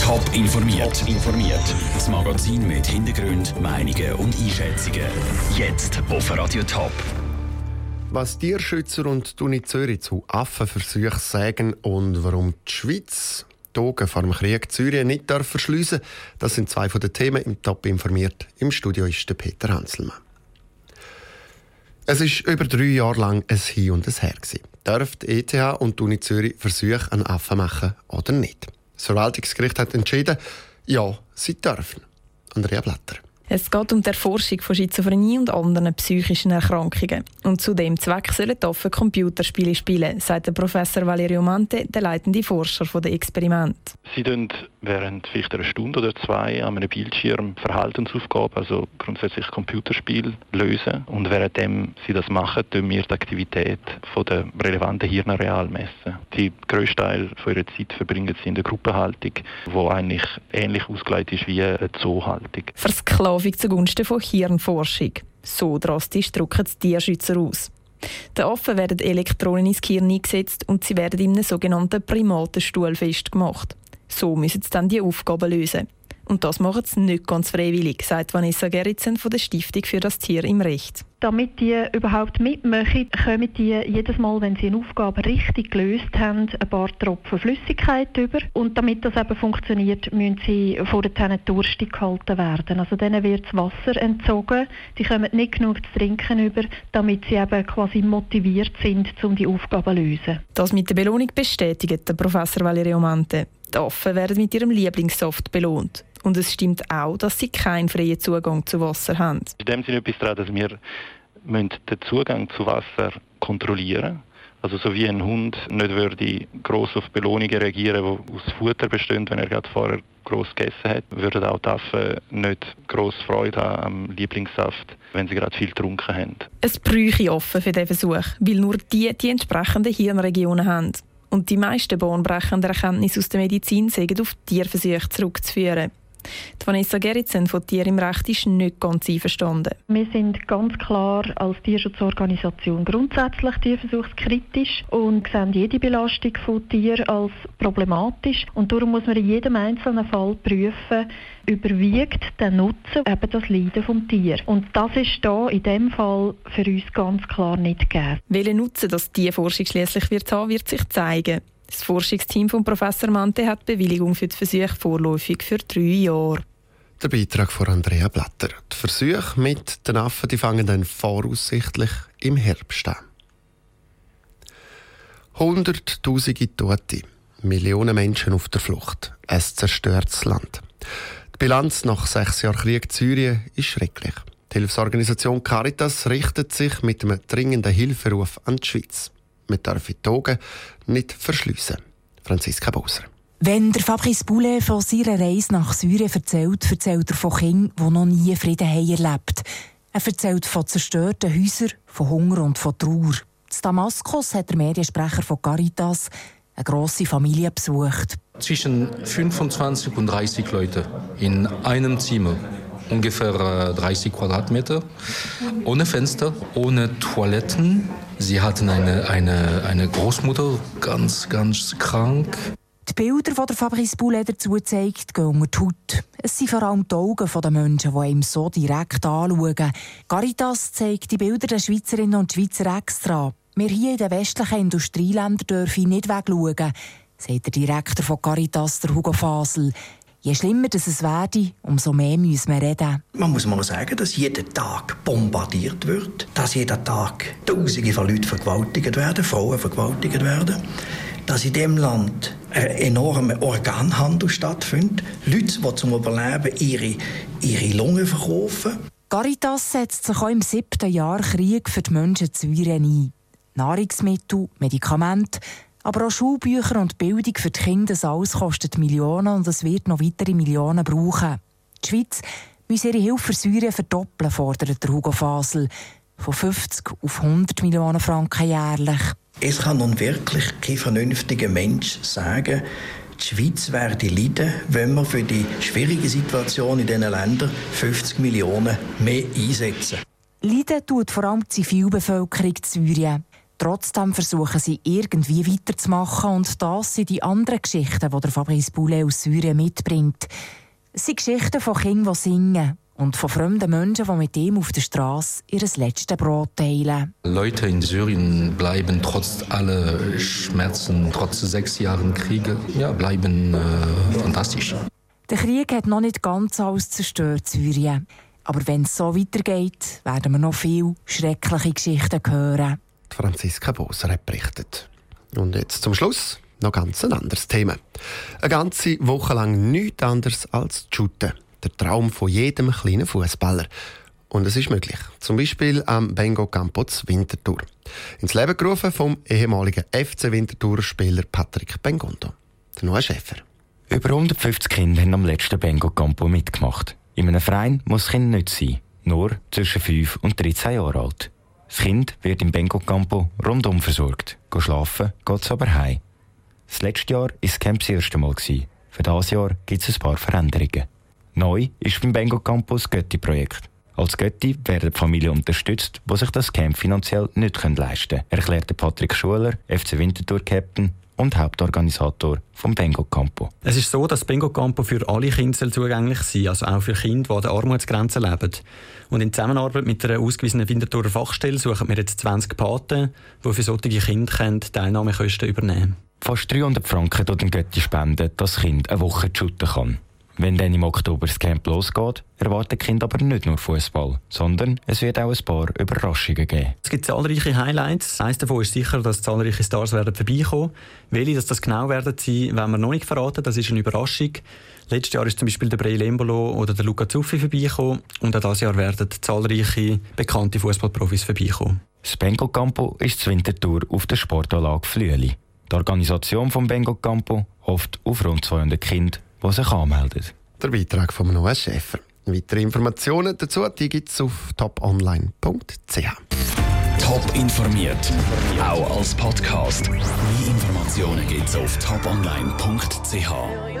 Top informiert. informiert. Das Magazin mit Hintergrund, Meinungen und Einschätzungen. Jetzt auf Radio Top. Was Tierschützer und die Uni Zürich zu Affenversuchen sagen und warum die Schweiz die Augen vor dem Krieg Syrien nicht darf verschliessen das sind zwei von den Themen im Top informiert. Im Studio ist der Peter Hanselmann. Es ist über drei Jahre lang ein Hin und ein Her. Darf die ETH und die Uni Zürich Versuche an Affen machen oder nicht? Das Verwaltungsgericht hat entschieden, ja, sie dürfen. Andrea Blatter. Es geht um die Erforschung von Schizophrenie und anderen psychischen Erkrankungen. Und zu dem Zweck sollen offen Computerspiele spielen, sagt der Professor Valerio Mante, der leitende Forscher der Experiment. Sie während vielleicht einer Stunde oder zwei an einem Bildschirm Verhaltensaufgaben, also grundsätzlich Computerspiel, lösen. Und währenddem sie das machen, tun wir die Aktivität der relevanten Hirnareal messen. Die grösste Teil von ihrer Zeit verbringen sie in der Gruppenhaltung, die eigentlich ähnlich ausgelegt ist wie eine Zoohaltung. Versklavung zugunsten von Hirnforschung. So drastisch drücken die Tierschützer aus. Den Affen werden Elektronen ins Gehirn eingesetzt und sie werden in einem sogenannten Primatenstuhl festgemacht. So müssen sie dann die Aufgaben lösen. Und das machen sie nicht ganz freiwillig, sagt Vanessa Gerritsen von der Stiftung für das Tier im Recht. Damit die überhaupt mitmachen, kommen die jedes Mal, wenn sie eine Aufgabe richtig gelöst haben, ein paar Tropfen Flüssigkeit über. Und damit das eben funktioniert, müssen sie vor den durstig gehalten werden. Also denen wird das Wasser entzogen. Sie kommen nicht genug zu trinken über, damit sie eben quasi motiviert sind, um die Aufgabe zu lösen. Das mit der Belohnung bestätigt der Professor Valerio Mante. Die Affen werden mit ihrem Lieblingssoft belohnt. Und es stimmt auch, dass sie keinen freien Zugang zu Wasser haben. In dem Sinne etwas daran, dass wir den Zugang zu Wasser kontrollieren also so wie ein Hund nicht würde gross auf Belohnungen reagieren, die aus Futter bestehen, wenn er gerade vorher gross gegessen hat, würden auch die Affen nicht gross Freude haben am Lieblingssaft, wenn sie gerade viel getrunken haben. Es bräuchte offen für diesen Versuch, weil nur die die entsprechenden Hirnregionen haben. Und die meisten bahnbrechenden Erkenntnisse aus der Medizin sind auf Tierversuche zurückzuführen. Die Vanessa Gerritsen von Tier im Recht ist nicht ganz einverstanden. Wir sind ganz klar als Tierschutzorganisation grundsätzlich tierversuchskritisch und sehen jede Belastung von Tieren als problematisch. Und darum muss man in jedem einzelnen Fall prüfen, überwiegt der Nutzen eben das Leiden vom Tier. Und das ist da in dem Fall für uns ganz klar nicht gegeben. Welchen Nutzen das Tierforschung schließlich wird haben, wird sich zeigen. Das Forschungsteam von Professor Mante hat Bewilligung für die Versuche vorläufig für drei Jahre. Der Beitrag von Andrea Blatter. Die Versuche mit den Affen die fangen dann voraussichtlich im Herbst an. Hunderttausende Tote, Millionen Menschen auf der Flucht. Ein zerstörtes Land. Die Bilanz nach sechs Jahren Krieg in Syrien ist schrecklich. Die Hilfsorganisation Caritas richtet sich mit einem dringenden Hilferuf an die Schweiz. Man darf die Augen nicht verschliessen. Franziska Boser. Wenn der Fabrice Boulet von seiner Reise nach Syrien erzählt, erzählt er von Kindern, die noch nie Frieden haben erlebt Er erzählt von zerstörten Häusern, von Hunger und von Trauer. In Damaskus hat der Mediensprecher von Caritas eine grosse Familie besucht. Zwischen 25 und 30 Leute in einem Zimmer ungefähr 30 äh, Quadratmeter, ohne Fenster, ohne Toiletten. Sie hatten eine, eine, eine Großmutter, ganz, ganz krank. Die Bilder, die der Fabrice Boulet dazu zeigt, gehen unter die Haut. Es sind vor allem die Augen der Menschen, die ihm so direkt anschauen. Caritas zeigt die Bilder der Schweizerinnen und Schweizer extra. Wir hier in den westlichen Industrieländern dürfen nicht wegschauen, sagt der Direktor von Caritas, der Hugo Fasel. Je schlimmer das es werde, umso mehr müssen wir reden. Man muss mal sagen, dass jeden Tag bombardiert wird, dass jeden Tag Tausende von Leuten vergewaltigt werden, Frauen vergewaltigt werden, dass in dem Land ein enormer Organhandel stattfindet, Leute, die zum Überleben ihre, ihre Lungen verkaufen. Caritas setzt sich auch im siebten Jahr Krieg für die Menschen zu ein. Nahrungsmittel, Medikamente, aber auch Schulbücher und Bildung für die Kinder, das alles kostet Millionen und es wird noch weitere Millionen brauchen. Die Schweiz muss ihre Hilfe für Syrien verdoppeln, fordert der Hugo Fasel. Von 50 auf 100 Millionen Franken jährlich. Es kann nun wirklich kein vernünftiger Mensch sagen, die Schweiz werde leiden, wenn wir für die schwierige Situation in diesen Ländern 50 Millionen mehr einsetzen. Leiden tut vor allem die Zivilbevölkerung in Syrien. Trotzdem versuchen sie irgendwie weiterzumachen und das sind die anderen Geschichten, die der Fabrice Boulet aus Syrien mitbringt. Es sind Geschichten von Kindern, die singen und von fremden Menschen, die mit ihm auf der Straße ihr letztes Brot teilen. Leute in Syrien bleiben trotz aller Schmerzen, trotz sechs Jahren Kriege, ja, bleiben äh, fantastisch. Der Krieg hat noch nicht ganz alles zerstört, Syrien. Aber wenn es so weitergeht, werden wir noch viele schreckliche Geschichten hören. Franziska Boser hat berichtet. Und jetzt zum Schluss noch ganz ein anderes Thema. Eine ganze Woche lang nichts anderes als Shooten. Der Traum von jedem kleinen Fußballer. Und es ist möglich. Zum Beispiel am Bengo Campus Winterthur. Ins Leben gerufen vom ehemaligen FC Winterthur-Spieler Patrick Bengondo. Der neue Schäfer. Über 150 Kinder haben am letzten Bengo Campo mitgemacht. In einem Verein muss Kind nicht sein, nur zwischen 5 und 13 Jahre alt. Das Kind wird im Bengo Campo rundum versorgt. Go schlafen geht es aber heim. Das letzte Jahr war das Camp das erste Mal. Für dieses Jahr gibt es ein paar Veränderungen. Neu ist beim Bengo Campo das Götti-Projekt. Als Götti werden die Familien unterstützt, die sich das Camp finanziell nicht leisten können, erklärte Patrick Schuler, FC Winterthur-Captain und Hauptorganisator vom Bengo Campo. Es ist so, dass Bengo Campo für alle Kinder zugänglich sein also auch für Kinder, die an der Armutsgrenze leben. Und in Zusammenarbeit mit einer ausgewiesenen Winterthurer Fachstelle suchen wir jetzt 20 Paten, die für solche Kinder Teilnahmekosten übernehmen können. Fast 300 Franken tut ein Götti spenden, dass das Kind eine Woche shooten kann. Wenn dann im Oktober das Camp losgeht, erwarten Kinder aber nicht nur Fußball, sondern es wird auch ein paar Überraschungen geben. Es gibt zahlreiche Highlights. Eines davon ist sicher, dass zahlreiche Stars werden vorbeikommen. Welche das, das genau werden sein, werden wir noch nicht verraten. Das ist eine Überraschung. Letztes Jahr ist zum Beispiel der Brei Lembolo oder der Luca Zuffi vorbeikommen und auch dieses Jahr werden zahlreiche bekannte Fußballprofis vorbeikommen. Das Bengo Campo ist zur Wintertour auf der Sportanlage Flüeli. Die Organisation vom Bengo Campo hofft auf rund 200 Kinder die sich anmelden. Der Beitrag von Noah Schäfer. Weitere Informationen dazu gibt es auf toponline.ch. Top informiert, auch als Podcast. Mehr Informationen gibt es auf toponline.ch.